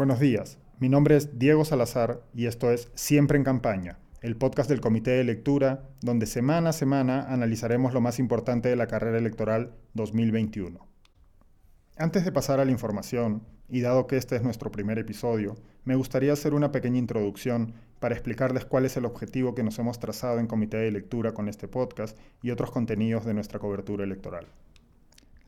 Buenos días, mi nombre es Diego Salazar y esto es Siempre en Campaña, el podcast del Comité de Lectura, donde semana a semana analizaremos lo más importante de la carrera electoral 2021. Antes de pasar a la información, y dado que este es nuestro primer episodio, me gustaría hacer una pequeña introducción para explicarles cuál es el objetivo que nos hemos trazado en Comité de Lectura con este podcast y otros contenidos de nuestra cobertura electoral.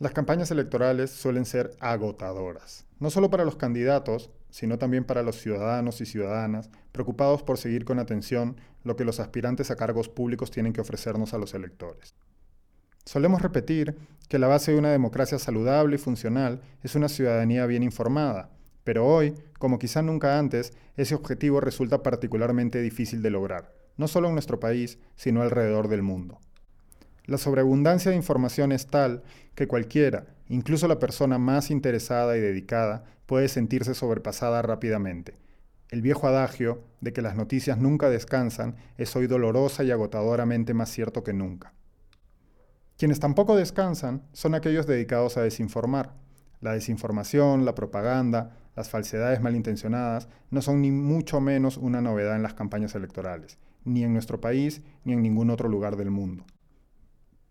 Las campañas electorales suelen ser agotadoras, no solo para los candidatos, sino también para los ciudadanos y ciudadanas preocupados por seguir con atención lo que los aspirantes a cargos públicos tienen que ofrecernos a los electores. Solemos repetir que la base de una democracia saludable y funcional es una ciudadanía bien informada, pero hoy, como quizá nunca antes, ese objetivo resulta particularmente difícil de lograr, no solo en nuestro país, sino alrededor del mundo. La sobreabundancia de información es tal que cualquiera, incluso la persona más interesada y dedicada, puede sentirse sobrepasada rápidamente. El viejo adagio de que las noticias nunca descansan es hoy dolorosa y agotadoramente más cierto que nunca. Quienes tampoco descansan son aquellos dedicados a desinformar. La desinformación, la propaganda, las falsedades malintencionadas no son ni mucho menos una novedad en las campañas electorales, ni en nuestro país ni en ningún otro lugar del mundo.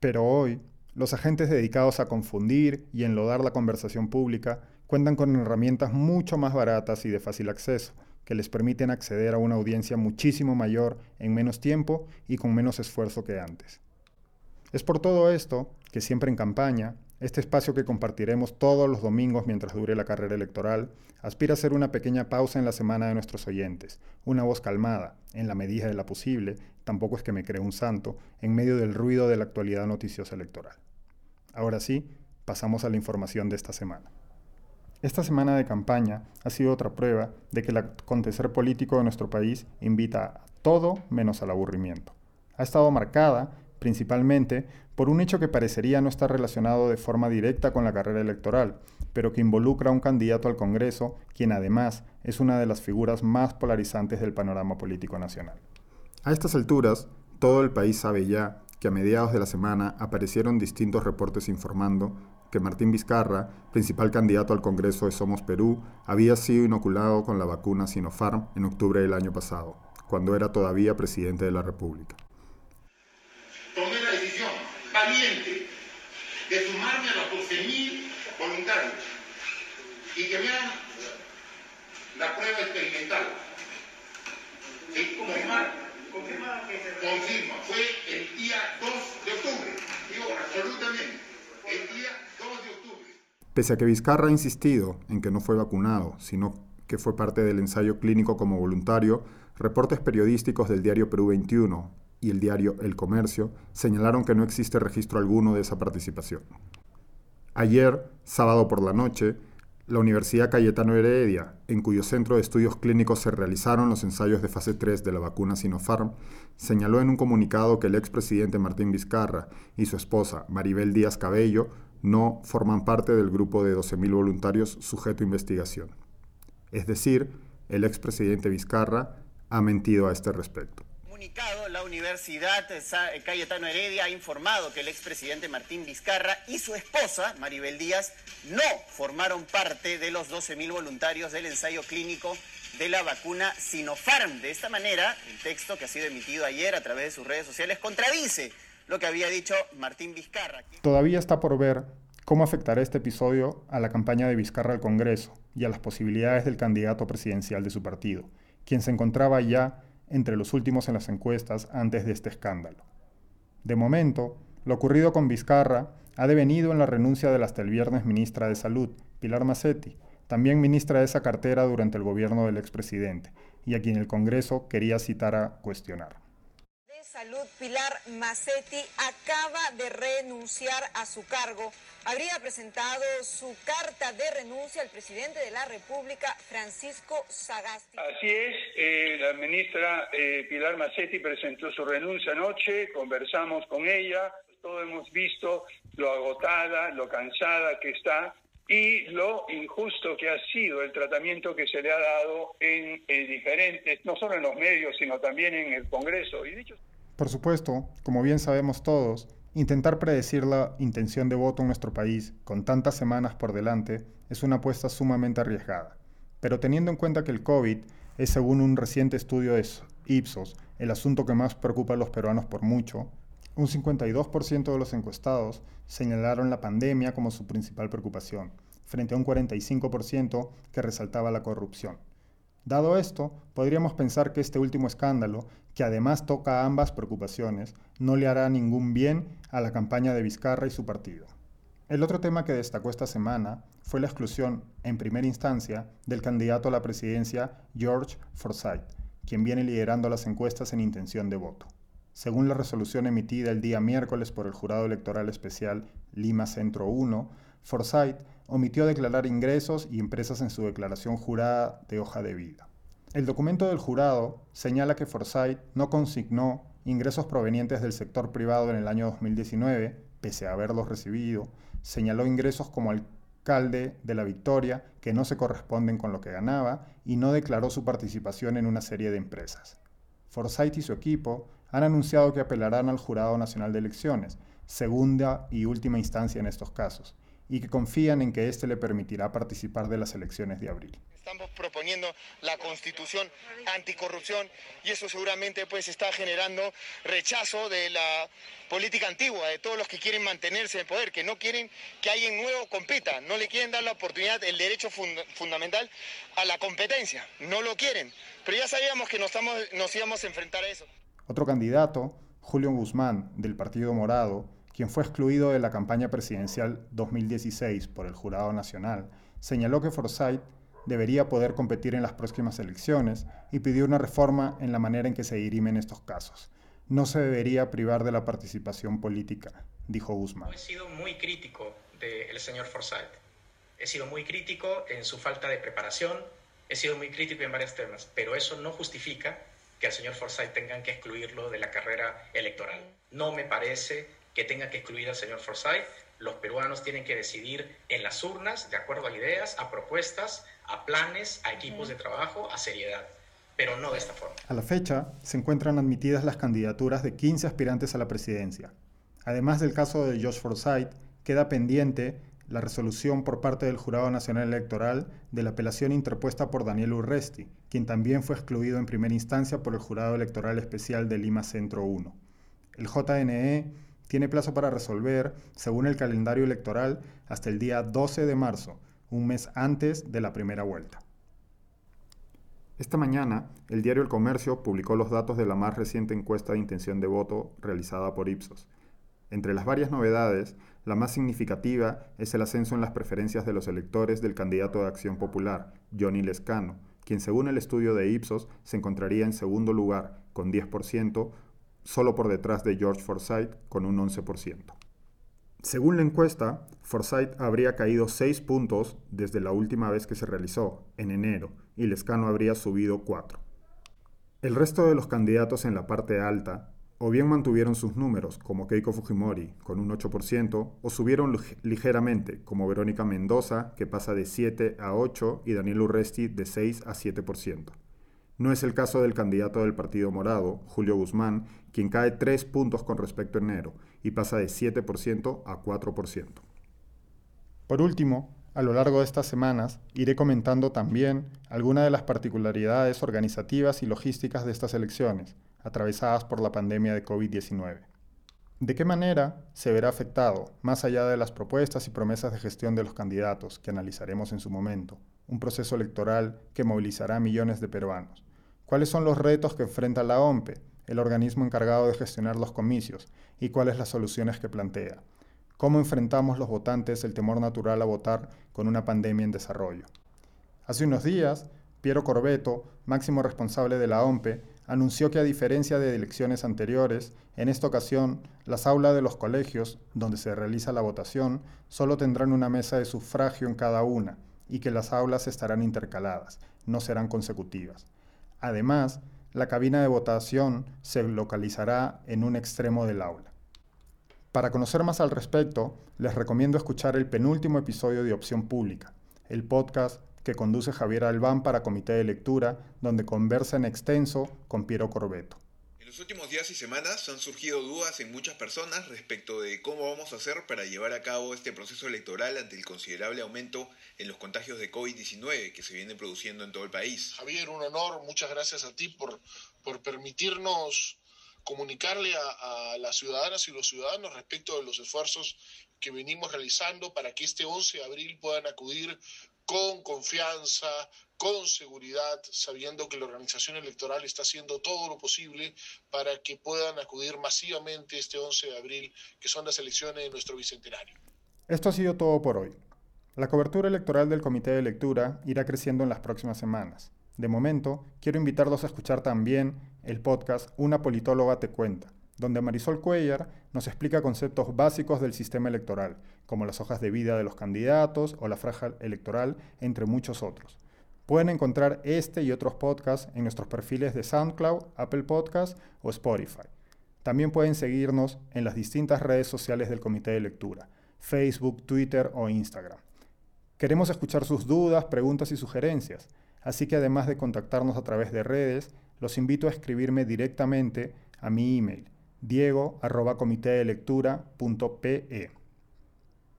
Pero hoy, los agentes dedicados a confundir y enlodar la conversación pública cuentan con herramientas mucho más baratas y de fácil acceso, que les permiten acceder a una audiencia muchísimo mayor en menos tiempo y con menos esfuerzo que antes. Es por todo esto que siempre en campaña, este espacio que compartiremos todos los domingos mientras dure la carrera electoral, aspira a ser una pequeña pausa en la semana de nuestros oyentes, una voz calmada, en la medida de la posible, tampoco es que me cree un santo, en medio del ruido de la actualidad noticiosa electoral. Ahora sí, pasamos a la información de esta semana. Esta semana de campaña ha sido otra prueba de que el acontecer político de nuestro país invita a todo menos al aburrimiento. Ha estado marcada principalmente por un hecho que parecería no estar relacionado de forma directa con la carrera electoral, pero que involucra a un candidato al Congreso, quien además es una de las figuras más polarizantes del panorama político nacional. A estas alturas, todo el país sabe ya que a mediados de la semana aparecieron distintos reportes informando que Martín Vizcarra, principal candidato al Congreso de Somos Perú, había sido inoculado con la vacuna Sinopharm en octubre del año pasado, cuando era todavía presidente de la República valiente de sumarme a los 12.000 voluntarios y que me hagan la prueba experimental. Es confirmar, confirma, fue el día 2 de octubre, digo absolutamente, el día 2 de octubre. Pese a que Vizcarra ha insistido en que no fue vacunado, sino que fue parte del ensayo clínico como voluntario, reportes periodísticos del diario Perú 21 y el diario El Comercio señalaron que no existe registro alguno de esa participación. Ayer, sábado por la noche, la Universidad Cayetano Heredia, en cuyo centro de estudios clínicos se realizaron los ensayos de fase 3 de la vacuna Sinopharm, señaló en un comunicado que el expresidente Martín Vizcarra y su esposa Maribel Díaz Cabello no forman parte del grupo de 12.000 voluntarios sujeto a investigación. Es decir, el expresidente Vizcarra ha mentido a este respecto la Universidad Cayetano Heredia ha informado que el expresidente Martín Vizcarra y su esposa, Maribel Díaz, no formaron parte de los 12.000 voluntarios del ensayo clínico de la vacuna Sinopharm. De esta manera, el texto que ha sido emitido ayer a través de sus redes sociales contradice lo que había dicho Martín Vizcarra. Todavía está por ver cómo afectará este episodio a la campaña de Vizcarra al Congreso y a las posibilidades del candidato presidencial de su partido, quien se encontraba ya entre los últimos en las encuestas antes de este escándalo. De momento, lo ocurrido con Vizcarra ha devenido en la renuncia de la hasta el viernes ministra de Salud, Pilar Macetti, también ministra de esa cartera durante el gobierno del expresidente, y a quien el Congreso quería citar a cuestionar. Salud, Pilar Macetti, acaba de renunciar a su cargo. Habría presentado su carta de renuncia al presidente de la República, Francisco Sagasti. Así es, eh, la ministra eh, Pilar Macetti presentó su renuncia anoche, conversamos con ella, todos hemos visto lo agotada, lo cansada que está y lo injusto que ha sido el tratamiento que se le ha dado en, en diferentes, no solo en los medios, sino también en el Congreso. Y dicho... Por supuesto, como bien sabemos todos, Intentar predecir la intención de voto en nuestro país con tantas semanas por delante es una apuesta sumamente arriesgada. Pero teniendo en cuenta que el COVID es, según un reciente estudio de Ipsos, el asunto que más preocupa a los peruanos por mucho, un 52% de los encuestados señalaron la pandemia como su principal preocupación, frente a un 45% que resaltaba la corrupción. Dado esto, podríamos pensar que este último escándalo, que además toca ambas preocupaciones, no le hará ningún bien a la campaña de Vizcarra y su partido. El otro tema que destacó esta semana fue la exclusión, en primera instancia, del candidato a la presidencia George Forsyth, quien viene liderando las encuestas en intención de voto. Según la resolución emitida el día miércoles por el Jurado Electoral Especial Lima Centro 1, Forsyth omitió declarar ingresos y empresas en su declaración jurada de hoja de vida. El documento del jurado señala que Forsyth no consignó ingresos provenientes del sector privado en el año 2019, pese a haberlos recibido, señaló ingresos como alcalde de la Victoria que no se corresponden con lo que ganaba y no declaró su participación en una serie de empresas. Forsyth y su equipo han anunciado que apelarán al Jurado Nacional de Elecciones, segunda y última instancia en estos casos, y que confían en que éste le permitirá participar de las elecciones de abril. Estamos proponiendo la constitución anticorrupción y eso seguramente pues está generando rechazo de la política antigua, de todos los que quieren mantenerse en poder, que no quieren que alguien nuevo compita, no le quieren dar la oportunidad, el derecho fundamental a la competencia, no lo quieren. Pero ya sabíamos que nos, estamos, nos íbamos a enfrentar a eso. Otro candidato, Julio Guzmán, del Partido Morado, quien fue excluido de la campaña presidencial 2016 por el Jurado Nacional, señaló que Forsyth debería poder competir en las próximas elecciones y pidió una reforma en la manera en que se dirimen estos casos. No se debería privar de la participación política, dijo Guzmán. He sido muy crítico del señor Forsyth. He sido muy crítico en su falta de preparación, he sido muy crítico en varios temas, pero eso no justifica que al señor Forsyth tengan que excluirlo de la carrera electoral. No me parece que tenga que excluir al señor Forsyth. Los peruanos tienen que decidir en las urnas, de acuerdo a ideas, a propuestas, a planes, a equipos de trabajo, a seriedad, pero no de esta forma. A la fecha, se encuentran admitidas las candidaturas de 15 aspirantes a la presidencia. Además del caso de Josh Forsyth, queda pendiente la resolución por parte del Jurado Nacional Electoral de la apelación interpuesta por Daniel Urresti, quien también fue excluido en primera instancia por el Jurado Electoral Especial de Lima Centro 1. El JNE tiene plazo para resolver, según el calendario electoral, hasta el día 12 de marzo, un mes antes de la primera vuelta. Esta mañana, el diario El Comercio publicó los datos de la más reciente encuesta de intención de voto realizada por Ipsos. Entre las varias novedades, la más significativa es el ascenso en las preferencias de los electores del candidato de Acción Popular, Johnny Lescano, quien según el estudio de Ipsos se encontraría en segundo lugar, con 10%, solo por detrás de George Forsyth con un 11%. Según la encuesta, Forsyth habría caído 6 puntos desde la última vez que se realizó, en enero, y Lescano habría subido 4. El resto de los candidatos en la parte alta o bien mantuvieron sus números, como Keiko Fujimori, con un 8%, o subieron ligeramente, como Verónica Mendoza, que pasa de 7 a 8, y Daniel Urresti de 6 a 7%. No es el caso del candidato del Partido Morado, Julio Guzmán, quien cae tres puntos con respecto a enero y pasa de 7% a 4%. Por último, a lo largo de estas semanas iré comentando también algunas de las particularidades organizativas y logísticas de estas elecciones, atravesadas por la pandemia de COVID-19. ¿De qué manera se verá afectado, más allá de las propuestas y promesas de gestión de los candidatos que analizaremos en su momento, un proceso electoral que movilizará a millones de peruanos? ¿Cuáles son los retos que enfrenta la OMPE, el organismo encargado de gestionar los comicios, y cuáles las soluciones que plantea? ¿Cómo enfrentamos los votantes el temor natural a votar con una pandemia en desarrollo? Hace unos días, Piero Corbeto, máximo responsable de la OMPE, anunció que a diferencia de elecciones anteriores, en esta ocasión las aulas de los colegios, donde se realiza la votación, solo tendrán una mesa de sufragio en cada una y que las aulas estarán intercaladas, no serán consecutivas. Además, la cabina de votación se localizará en un extremo del aula. Para conocer más al respecto, les recomiendo escuchar el penúltimo episodio de Opción Pública, el podcast que conduce Javier Albán para Comité de Lectura, donde conversa en extenso con Piero Corbeto. Los últimos días y semanas han surgido dudas en muchas personas respecto de cómo vamos a hacer para llevar a cabo este proceso electoral ante el considerable aumento en los contagios de COVID-19 que se viene produciendo en todo el país. Javier, un honor, muchas gracias a ti por, por permitirnos comunicarle a, a, las ciudadanas y los ciudadanos respecto de los esfuerzos que venimos realizando para que este 11 de abril puedan acudir con confianza, con seguridad, sabiendo que la organización electoral está haciendo todo lo posible para que puedan acudir masivamente este 11 de abril, que son las elecciones de nuestro bicentenario. Esto ha sido todo por hoy. La cobertura electoral del Comité de Lectura irá creciendo en las próximas semanas. De momento, quiero invitarlos a escuchar también el podcast Una politóloga te cuenta, donde Marisol Cuellar nos explica conceptos básicos del sistema electoral, como las hojas de vida de los candidatos o la franja electoral, entre muchos otros. Pueden encontrar este y otros podcasts en nuestros perfiles de SoundCloud, Apple Podcasts o Spotify. También pueden seguirnos en las distintas redes sociales del Comité de Lectura, Facebook, Twitter o Instagram. Queremos escuchar sus dudas, preguntas y sugerencias, así que además de contactarnos a través de redes, los invito a escribirme directamente a mi email diego.comitedelectura.pe.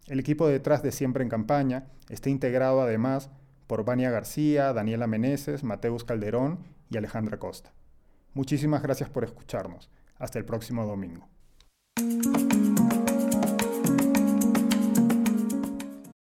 El equipo detrás de Siempre en Campaña está integrado además por Vania García, Daniela Meneses, Mateus Calderón y Alejandra Costa. Muchísimas gracias por escucharnos. Hasta el próximo domingo.